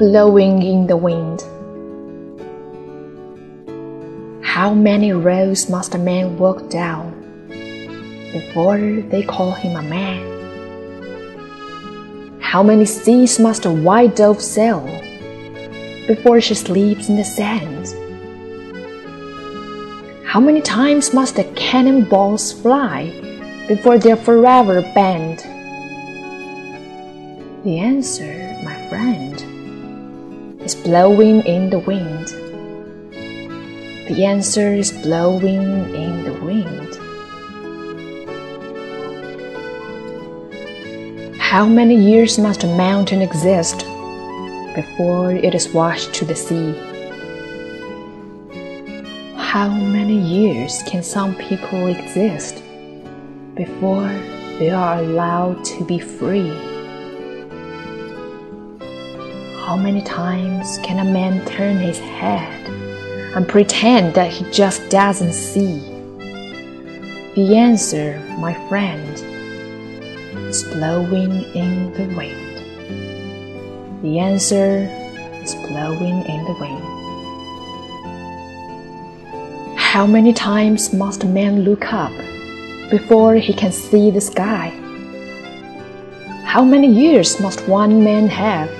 blowing in the wind. How many roads must a man walk down before they call him a man? How many seas must a white dove sail before she sleeps in the sand? How many times must the cannonballs fly before they're forever banned? The answer, my friend, is blowing in the wind. The answer is blowing in the wind. How many years must a mountain exist before it is washed to the sea? How many years can some people exist before they are allowed to be free? How many times can a man turn his head and pretend that he just doesn't see? The answer, my friend, is blowing in the wind. The answer is blowing in the wind. How many times must a man look up before he can see the sky? How many years must one man have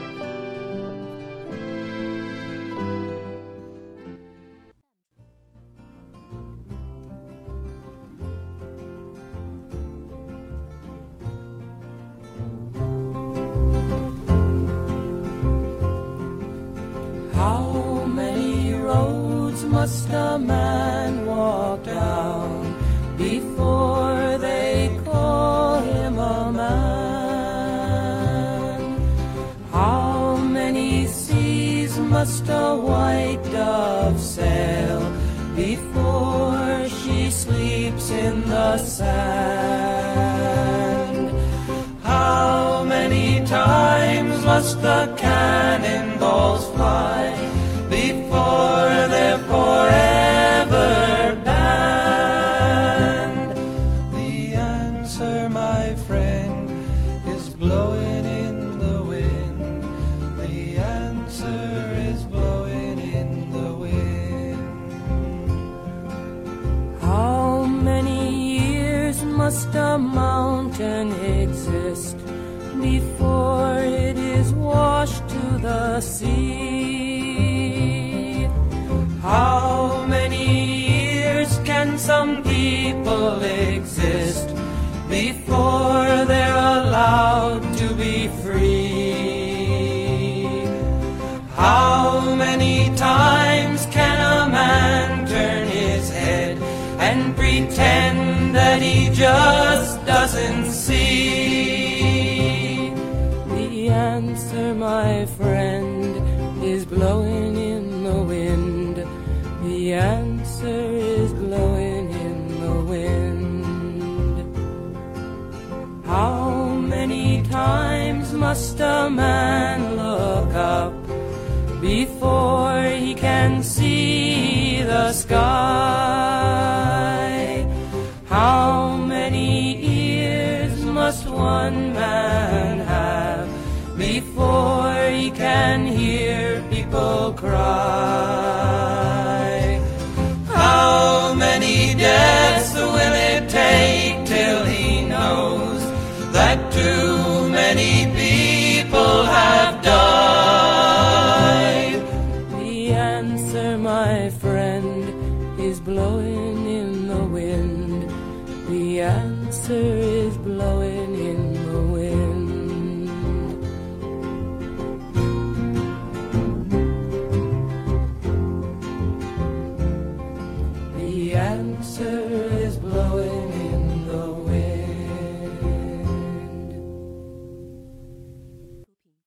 Must a man walk down before they call him a man? How many seas must a white dove sail before she sleeps in the sand? How many times must the cannonballs fly must a mountain exist before it is washed to the sea? How many years can some people exist before they're allowed to be free? And pretend that he just doesn't see? The answer, my friend, is blowing in the wind. The answer is blowing in the wind. How many times must a man look up before he can see the sky? Before he can hear people cry? How many deaths will it take till he knows that too many people have died? The answer, my friend, is blowing in the wind. The answer answer.